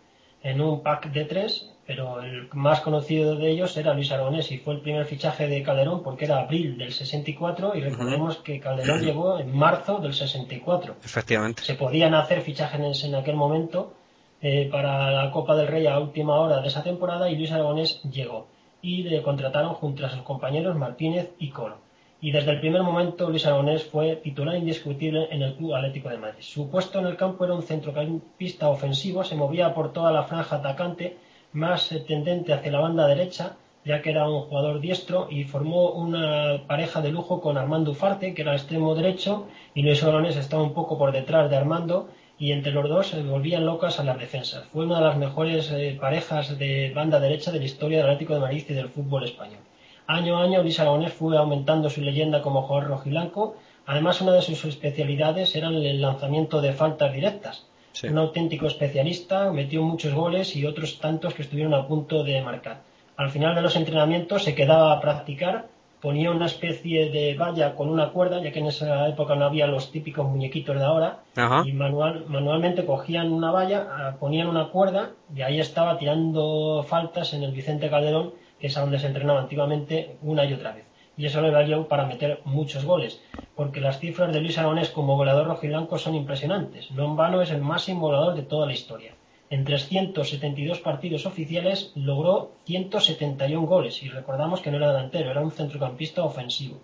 en un pack de tres pero el más conocido de ellos era Luis Aragonés y fue el primer fichaje de Calderón porque era abril del 64 y recordemos que Calderón llegó en marzo del 64. Efectivamente. Se podían hacer fichajes en aquel momento eh, para la Copa del Rey a última hora de esa temporada y Luis Aragonés llegó y le contrataron junto a sus compañeros Martínez y Colo. Y desde el primer momento Luis Aragonés fue titular indiscutible en el Club Atlético de Madrid. Su puesto en el campo era un centrocampista ofensivo, se movía por toda la franja atacante más tendente hacia la banda derecha, ya que era un jugador diestro y formó una pareja de lujo con Armando Ufarte, que era extremo derecho, y Luis Aragonés estaba un poco por detrás de Armando y entre los dos se volvían locas a las defensas. Fue una de las mejores eh, parejas de banda derecha de la historia del Atlético de Madrid y del fútbol español. Año a año Luis Aragonés fue aumentando su leyenda como jugador rojiblanco. Además, una de sus especialidades era el lanzamiento de faltas directas. Sí. Un auténtico especialista, metió muchos goles y otros tantos que estuvieron a punto de marcar. Al final de los entrenamientos se quedaba a practicar, ponía una especie de valla con una cuerda, ya que en esa época no había los típicos muñequitos de ahora, Ajá. y manual, manualmente cogían una valla, ah, ponían una cuerda y ahí estaba tirando faltas en el Vicente Calderón, que es a donde se entrenaba antiguamente una y otra vez. Y eso le valió para meter muchos goles, porque las cifras de Luis Aragonés como goleador rojiblanco son impresionantes. No en vano es el máximo goleador de toda la historia. En 372 partidos oficiales logró 171 goles y recordamos que no era delantero, era un centrocampista ofensivo.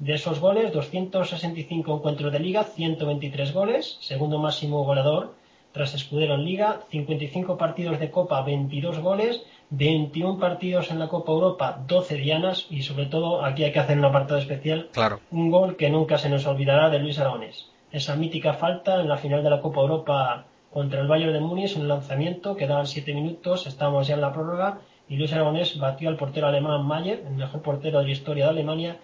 De esos goles, 265 encuentros de liga, 123 goles, segundo máximo goleador tras Escudero en liga, 55 partidos de Copa, 22 goles, 21 partidos en la Copa Europa, 12 dianas y sobre todo aquí hay que hacer un apartado especial, Claro. un gol que nunca se nos olvidará de Luis Aragonés. Esa mítica falta en la final de la Copa Europa contra el Bayern de Múnich, un lanzamiento, quedaban 7 minutos, estábamos ya en la prórroga y Luis Aragonés batió al portero alemán Mayer, el mejor portero de la historia de Alemania,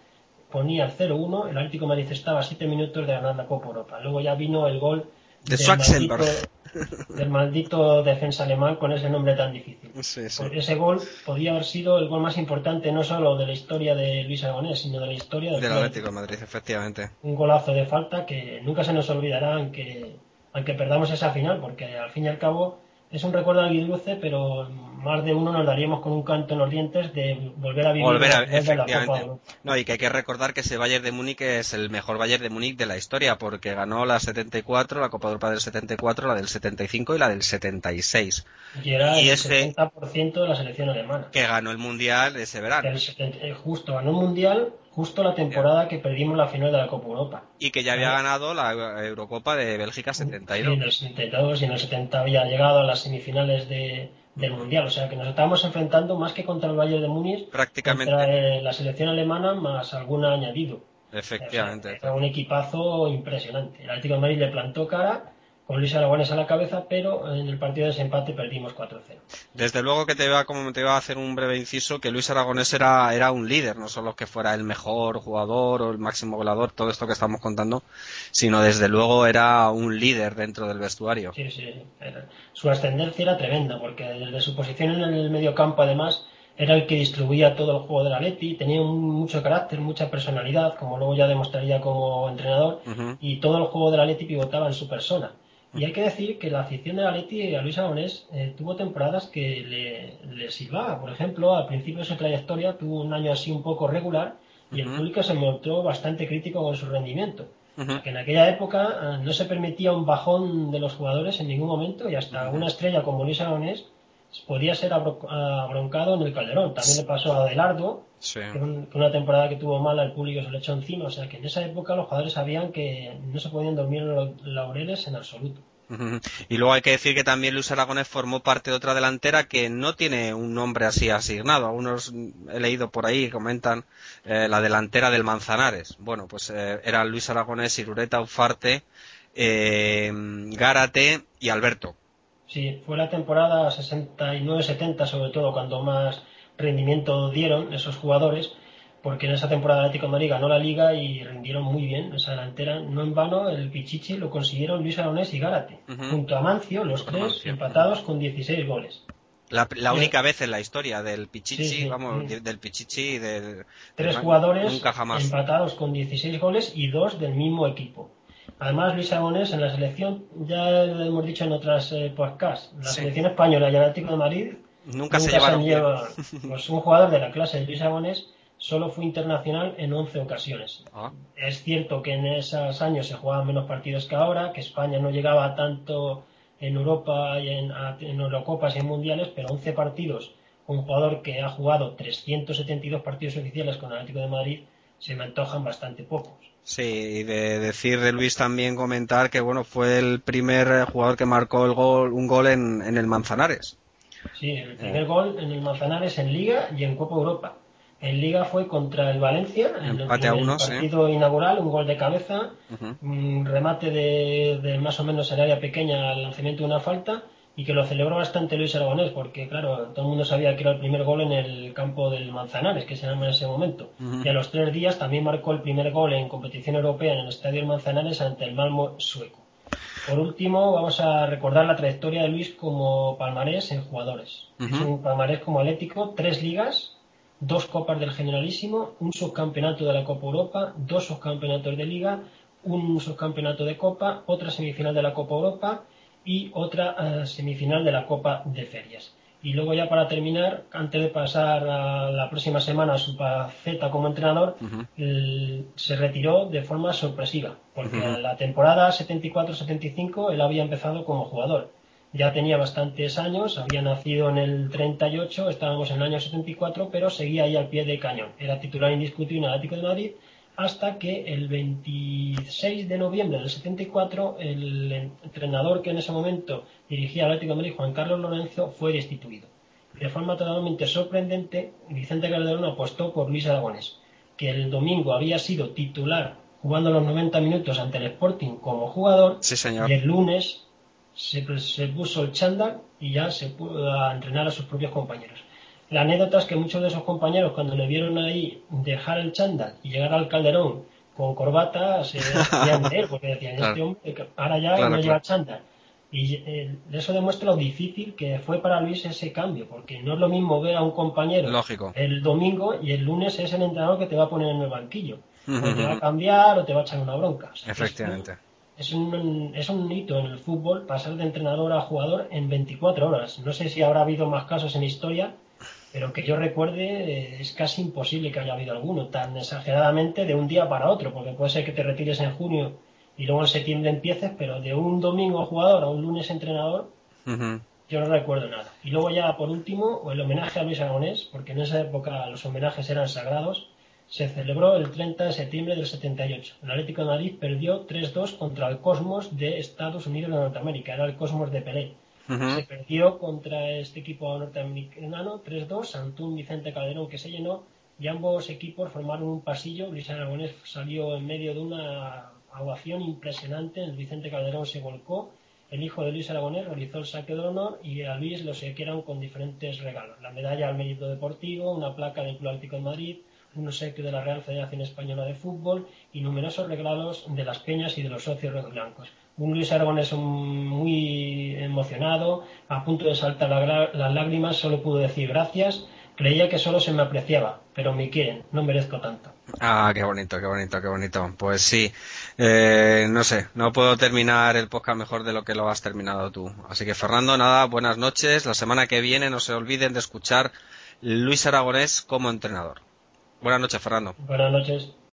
ponía el 0-1, el Atlético de Madrid estaba a 7 minutos de ganar la Copa Europa. Luego ya vino el gol De del Schwarzenberg. maldito- del maldito defensa alemán con ese nombre tan difícil. Sí, sí. Porque ese gol podía haber sido el gol más importante no solo de la historia de Luis Aragonés, sino de la historia del Del. Atlético de Madrid, efectivamente. Un golazo de falta que nunca se nos olvidará aunque, aunque perdamos esa final, porque al fin y al cabo es un recuerdo agridulce, pero más de uno nos daríamos con un canto en los dientes de volver a vivir Volver a, la Copa efectivamente. No, y que hay que recordar que ese Bayern de Múnich es el mejor Bayern de Múnich de la historia, porque ganó la 74, la Copa de Europa del 74, la del 75 y la del 76. Y era Y el ese- 70% de la selección alemana. Que ganó el Mundial ese verano. El 70 eh, justo ganó un mundial justo la temporada que perdimos la final de la Copa Europa. Y que ya había ganado la Eurocopa de Bélgica Sí, en 72. el 72 y en el 70 había llegado a las semifinales de- del Mundial. O sea que nos estábamos enfrentando más que contra el Bayern de Múnich, Prácticamente. contra eh, la selección alemana más alguna añadido. Efectivamente. O sea, era un equipazo impresionante. El Atlético de Madrid le plantó cara con Luis Aragones a la cabeza, pero en el partido de desempate perdimos 4-0. Desde luego que te iba, como te iba a hacer un breve inciso, que Luis Aragonés era, era un líder, no solo que fuera el mejor jugador o el máximo goleador, todo esto que estamos contando, sino desde luego era un líder dentro del vestuario. Sí, sí. Era- Su ascendencia era tremenda, porque desde su posición en el medio campo, además, era el que distribuía todo el juego del Atleti, tenía un- mucho carácter, mucha personalidad, como luego ya demostraría como entrenador, Ujú. y todo el juego del Atleti pivotaba en su persona. Y hay que decir que la afición del Atleti a Luis Aragonés eh, tuvo temporadas que le, le silbaba. Por ejemplo, al principio de su trayectoria tuvo un año así un poco regular y el público se mostró bastante crítico con su rendimiento. Que en aquella época eh, no se permitía un bajón de los jugadores en ningún momento y hasta una estrella como Luis Aragonés podía ser abro- abroncado en el Calderón. También le pasó a Adelardo, Sí. que un- que una temporada que tuvo mala el público se le echó encima. O sea que en esa época los jugadores sabían que no se podían dormir en los laureles en absoluto. Y luego hay que decir que también Luis Aragonés formó parte de otra delantera que no tiene un nombre así asignado. Algunos mm, he leído por ahí comentan eh, la delantera del Manzanares. Bueno, pues eh, eran Luis Aragonés, Irureta, Ufarte, eh, Gárate y Alberto. Sí, fue la temporada 69-70 sobre todo cuando más rendimiento dieron esos jugadores, porque en esa temporada el Atlético de Madrid ganó la liga y rindieron muy bien esa delantera. No en vano el Pichichi lo consiguieron Luis Aragonés y Gárate, junto a Mancio, los tres Mancio. empatados con 16 goles. La, la Sí. única vez en la historia del Pichichi, Sí, sí, vamos, sí. del Pichichi y del... Tres del- jugadores Nunca jamás. empatados con 16 goles y dos del mismo equipo. Además, Luis Aragonés en la selección, ya lo hemos dicho en otras eh, podcasts, la Sí. selección española y el Atlético de Madrid Nunca, se llevaron pues un jugador de la clase de Luis Aragonés solo fue internacional en 11 ocasiones. Ah, Es cierto que en esos años se jugaban menos partidos que ahora, que España no llegaba tanto en Europa y en, en Eurocopas y en Mundiales, pero 11 partidos, un jugador que ha jugado 372 partidos oficiales con el Atlético de Madrid, se me antojan bastante pocos. Sí, y de decir de Luis también comentar que bueno fue el primer jugador que marcó el gol, un gol en, en el Manzanares. Sí, el primer gol en el Manzanares en Liga y en Copa Europa. En Liga fue contra el Valencia, en el partido inaugural, un gol de cabeza, un remate de, de más o menos el área pequeña al lanzamiento de una falta y que lo celebró bastante Luis Aragonés porque claro, todo el mundo sabía que era el primer gol en el campo del Manzanares, que se llama en ese momento. Y a los tres días también marcó el primer gol en competición europea en el Estadio del Manzanares ante el Malmo sueco. Por último, vamos a recordar la trayectoria de Luis como palmarés en jugadores. Es un palmarés como Atlético, tres ligas, dos copas del Generalísimo, un subcampeonato de la Copa Europa, dos subcampeonatos de Liga, un subcampeonato de Copa, otra semifinal de la Copa Europa y otra eh, semifinal de la Copa de Ferias. Y luego ya para terminar, antes de pasar a la próxima semana a su faceta como entrenador, se retiró de forma sorpresiva, porque en la temporada 74-75 él había empezado como jugador. Ya tenía bastantes años, había nacido en el 38, estábamos en el año 74, pero seguía ahí al pie del cañón. Era titular indiscutible en el Atlético de Madrid hasta que el 26 de noviembre del 74 el entrenador que en ese momento dirigía al Atlético de Madrid, Juan Carlos Lorenzo, fue destituido. De forma totalmente sorprendente, Vicente Calderón apostó por Luis Aragonés, que el domingo había sido titular jugando los 90 minutos ante el Sporting como jugador Sí, señor. y el lunes se, se puso el chándal y ya se pudo entrenar a sus propios compañeros. La anécdota es que muchos de esos compañeros cuando le vieron ahí dejar el chándal y llegar al Calderón con corbata se hacían de él porque decían Claro. este hombre ahora ya Claro, no claro. lleva chándal y eh, eso demuestra lo difícil que fue para Luis ese cambio porque no es lo mismo ver a un compañero Lógico. el domingo y el lunes es el entrenador que te va a poner en el banquillo o te va a cambiar o te va a echar una bronca O sea, es- Efectivamente. es un, es un hito en el fútbol pasar de entrenador a jugador en 24 horas. No sé si habrá habido más casos en historia, pero que yo recuerde eh, es casi imposible que haya habido alguno tan exageradamente de un día para otro, porque puede ser que te retires en junio y luego en septiembre empieces, pero de un domingo jugador a un lunes entrenador, yo no recuerdo nada. Y luego ya por último, el homenaje a Luis Aragonés, porque en esa época los homenajes eran sagrados, se celebró el 30 de septiembre del 78. El Atlético de Madrid perdió 3-2 contra el Cosmos de Estados Unidos de Norteamérica, era el Cosmos de Pelé. Se perdió contra este equipo norteamericano 3-2 ante un Vicente Calderón que se llenó y ambos equipos formaron un pasillo. Luis Aragonés salió en medio de una ovación impresionante. El Vicente Calderón se volcó. El hijo de Luis Aragonés realizó el saque de honor y a Luis lo sequieron con diferentes regalos. La medalla al mérito deportivo, una placa del Club Atlético de Madrid, un obsequio de la Real Federación Española de Fútbol y numerosos regalos de las peñas y de los socios rojiblancos. Un Luis Aragonés un- muy emocionado, a punto de saltar la las lágrimas, solo pudo decir gracias. Creía que solo se me apreciaba, pero me quieren, no merezco tanto. Ah, qué bonito, qué bonito, qué bonito. Pues sí, eh, no sé, no puedo terminar el podcast mejor de lo que lo has terminado tú. Así que Fernando, nada, buenas noches. La semana que viene no se olviden de escuchar Luis Aragonés como entrenador. Buenas noches, Fernando. Buenas noches.